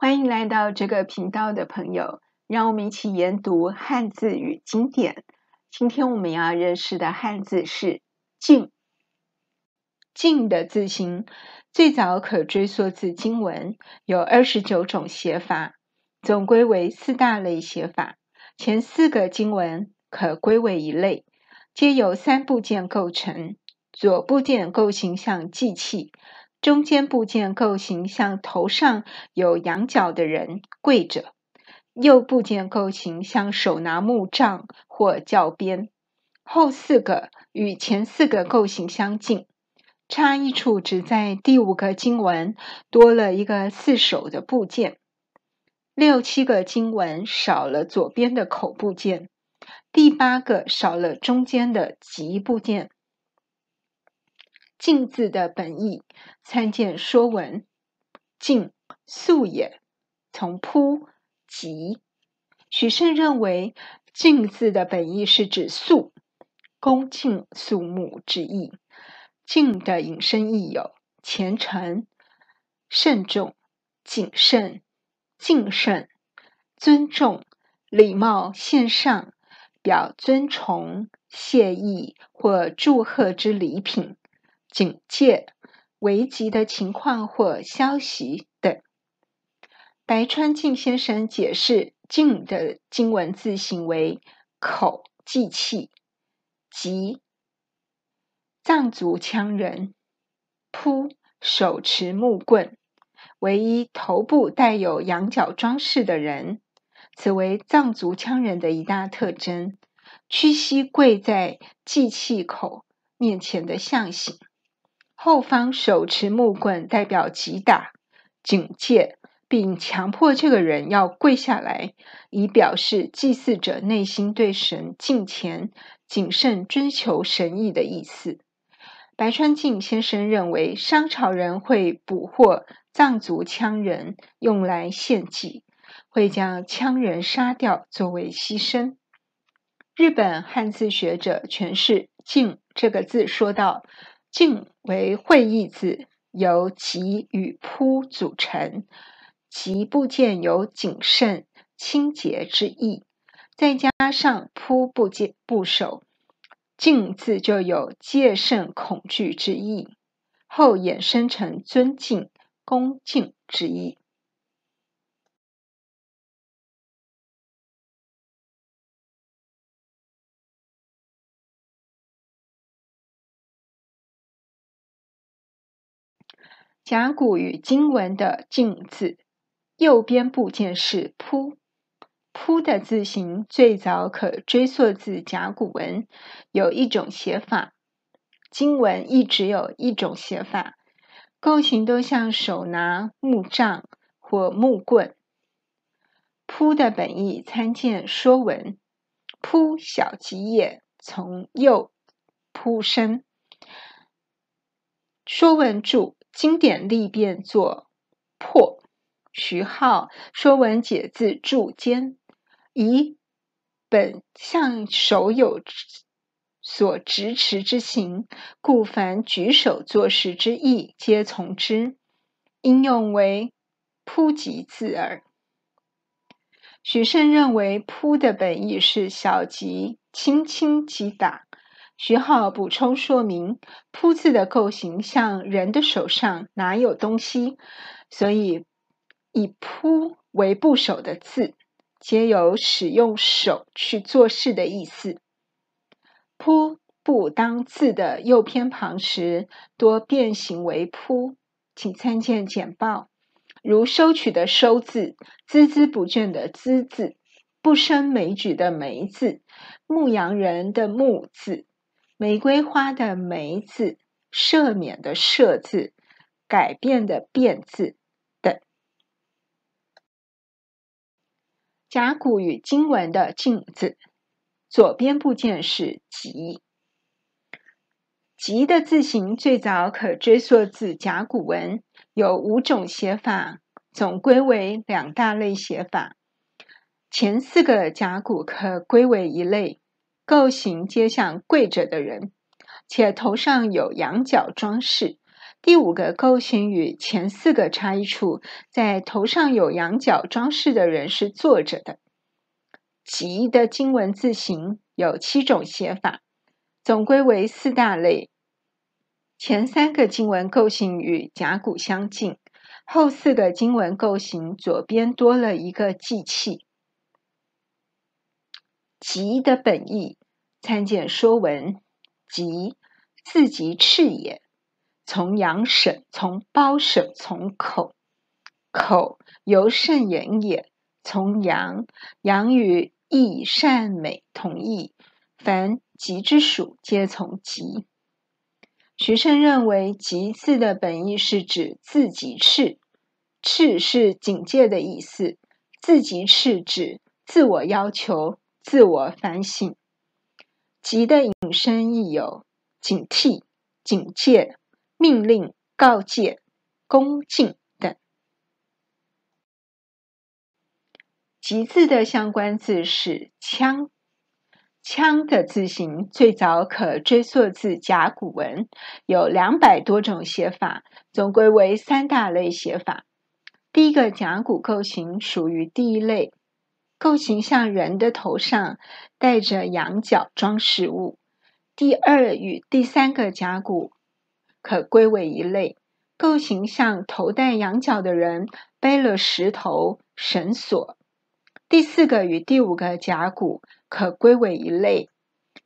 欢迎来到这个频道的朋友，让我们一起研读汉字与经典。今天我们要认识的汉字是“静”。静的字形最早可追溯至经文，有二十九种写法，总归为四大类写法。前四个经文可归为一类，皆由三部件构成：左部件构形像祭器。中间部件构形像头上有羊角的人跪着，右部件构形像手拿木杖或教鞭，后四个与前四个构形相近，差异处只在第五个经文多了一个四手的部件，六七个经文少了左边的口部件，第八个少了中间的击部件。敬字的本义，参见《说文》。敬，肃也，从扑、击。许慎认为，敬字的本意是指肃，恭敬肃穆之意。敬的引申义有虔诚、慎重、谨慎、敬慎、尊重、礼貌献上、表尊崇、谢意或祝贺之礼品。警戒、危急的情况或消息等。白川静先生解释“静”的经文字形为：口祭器，即藏族羌人，扑手持木棍，唯一头部带有羊角装饰的人，此为藏族羌人的一大特征。屈膝跪在祭器口面前的象形。后方手持木棍，代表击打、警戒，并强迫这个人要跪下来，以表示祭祀者内心对神敬虔、谨慎追求神意的意思。白川静先生认为，商朝人会捕获藏族羌人用来献祭，会将羌人杀掉作为牺牲。日本汉字学者诠释“静”这个字，说道。静为会意字，由吉与扑组成。吉部件有谨慎、清洁之意，再加上扑部件部首，静字就有戒慎恐惧之意。后衍生成尊敬、恭敬之意。甲骨与经文的“静”字，右边部件是“扑”。扑的字形最早可追溯至甲骨文，有一种写法。经文亦只有一种写法，构形都像手拿木杖或木棍。扑的本义参见《说文》。扑小吉也，从右扑生。《说文》注。经典例变作破，徐浩《说文解字注》间，以本象手有所执持之形，故凡举手作事之意，皆从之。应用为扑击字耳。许慎认为扑的本意是小击，轻轻击打。徐浩补充说明：“扑字的构形像人的手上拿有东西，所以以扑为部首的字，皆有使用手去做事的意思。扑不当字的右偏旁时，多变形为扑，请参见简报。如收取的收字，孜孜不倦的孜字，不胜枚举的枚字，牧羊人的牧字。”玫瑰花的玫字，赦免的赦字，改变的变字等。甲骨与经文的静字，左边部件是吉”。“吉的字形最早可追溯至甲骨文，有五种写法，总归为两大类写法。前四个甲骨可归为一类。构形皆像跪着的人，且头上有羊角装饰，第五个构型与前四个差异处，在头上有羊角装饰的人是坐着的。吉的经文字形有七种写法，总归为四大类。前三个经文构型与甲骨相近，后四个经文构型左边多了一个祭器。吉的本意，参见《说文》。吉，字即赤也。从阳省，从包省，从口，口由肾言也。从阳，阳与义善美同义，凡吉之属，皆从吉。徐慎认为，吉字的本意是指自己赤，赤是警戒的意思。自己赤指自我要求、自我反省。吉的引申义有警惕、警戒。命令、告诫、恭敬等。吉字的相关字是枪”。“枪的字形最早可追溯至甲骨文，有两百多种写法，总归为三大类写法。第一个甲骨构型属于第一类，构型像人的头上戴着羊角装饰物。第二与第三个甲骨。可归为一类，构型像头戴羊角的人背了石头绳索。第四个与第五个甲骨可归为一类，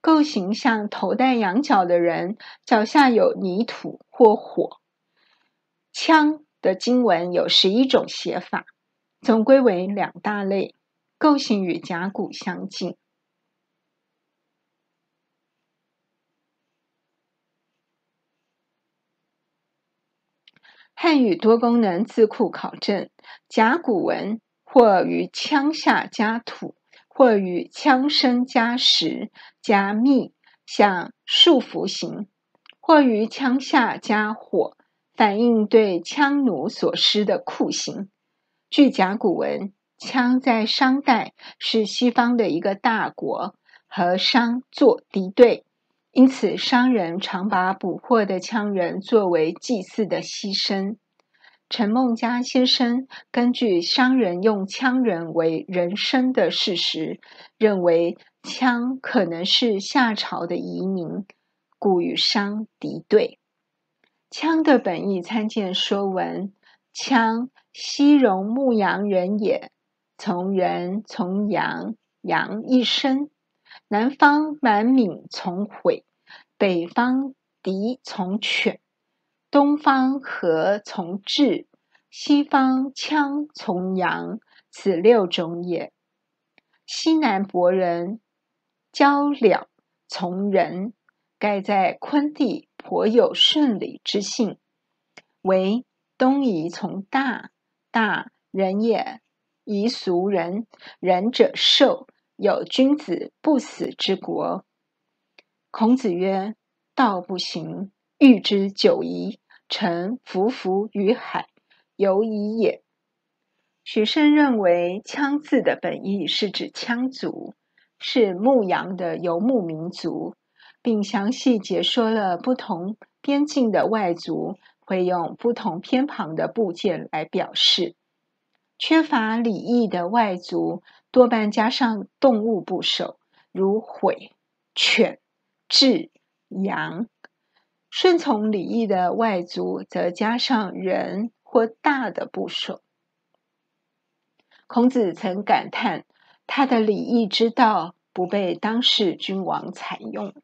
构型像头戴羊角的人脚下有泥土或火。枪的经文有十一种写法，总归为两大类，构型与甲骨相近。汉语多功能字库考证：甲骨文或于羌下加土，或于羌身加石加密，像束缚形；或于羌下加火，反映对羌奴所施的酷刑。据甲骨文，羌在商代是西方的一个大国，和商作敌对。因此，商人常把捕获的羌人作为祭祀的牺牲。陈梦家先生根据商人用羌人为人牲的事实，认为羌可能是夏朝的移民，故与商敌对。羌的本义参见《说文》：羌，西戎牧羊人也。从人，从羊，羊一生。南方蛮闽从悔，北方狄从犬，东方紇从智，西方羌从羊，此六种也。西南伯人交两从人，盖在昆地颇有顺理之性。为东夷从大，大人也，夷俗人，人者寿。有君子不死之国。孔子曰：“道不行，欲之久矣，臣服服于海，犹已也。”许慎认为，羌字的本意是指羌族，是牧羊的游牧民族，并详细解说了不同边境的外族会用不同偏旁的部件来表示。缺乏礼义的外族多半加上动物部首，如悔、犬、豸、羊；顺从礼义的外族则加上人或大的部首。孔子曾感叹他的礼义之道不被当世君王采用，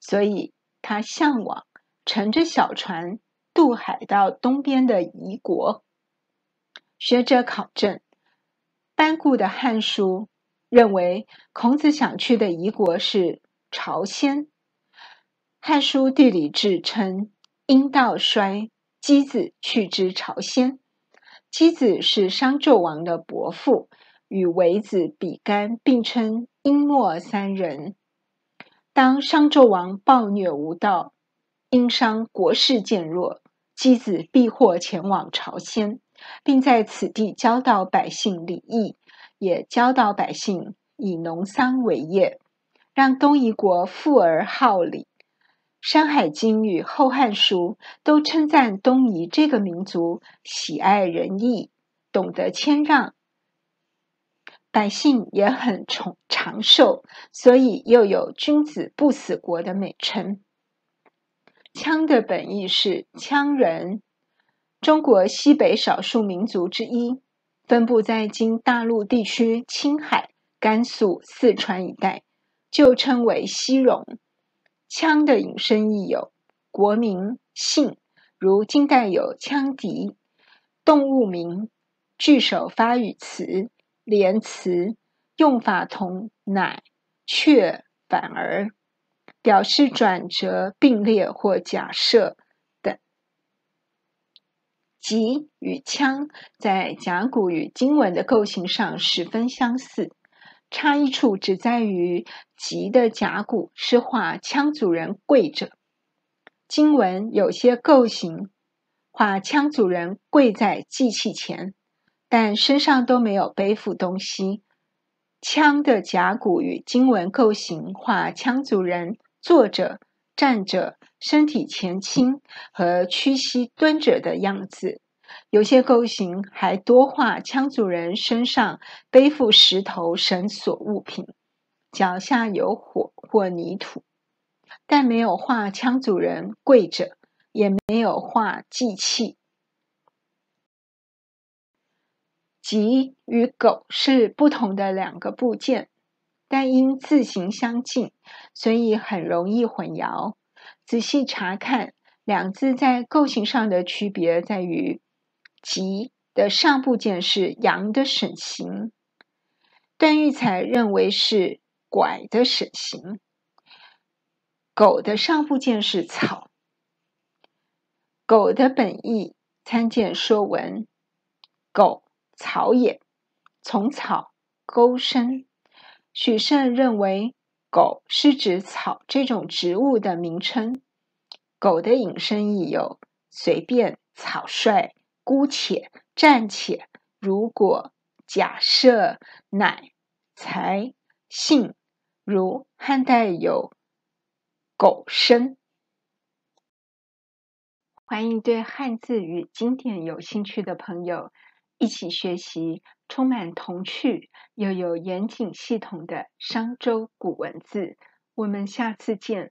所以他向往乘着小船渡海到东边的夷国。学者考证，班固的《汉书》认为孔子想去的夷国是朝鲜。《汉书地理志》称：“殷道衰，箕子去之朝鲜。”箕子是商纣王的伯父，与微子比干并称殷末三人。当商纣王暴虐无道，殷商国势渐弱，箕子避祸前往朝鲜。并在此地教导百姓礼义，也教导百姓以农桑为业，让东夷国富而好礼。山海经》与《后汉书》都称赞东夷这个民族喜爱仁义，懂得谦让，百姓也很长长寿，所以又有“君子不死国”的美称。羌的本意是羌人，中国西北少数民族之一，分布在今大陆地区青海、甘肃、四川一带，就称为西戎。羌的引申义有国名、姓，如晋代有羌笛；动物名，句首发语词、连词，用法同乃、却、反而，表示转折、并列或假设。等。籍与羌在甲骨与金文的构型上十分相似。差异处只在于籍的甲骨是画羌族人跪着，金文有些构型画羌族人跪在祭器前，但身上都没有背负东西。羌的甲骨与金文构型画羌族人坐着、站着、身体前倾和屈膝蹲着的样子。有些构型还多画羌族人身上背负石头、绳索物品，脚下有火或泥土，但没有画羌族人跪着，也没有画祭器。籍与狗是不同的两个部件，但因字形相近，所以很容易混淆。仔细查看，两字在构型上的区别在于。吉的上部件是羊的省形，段玉裁认为是拐的省形。狗的上部件是草，狗的本义参见《说文》，狗草也，从草沟生。许慎认为狗是指草这种植物的名称。狗的引申义有随便、草率。姑且、暂且、如果、假设、乃、才、信，如汉代有狗生。欢迎对汉字与经典有兴趣的朋友一起学习充满童趣又有严谨系统的商周古文字。我们下次见。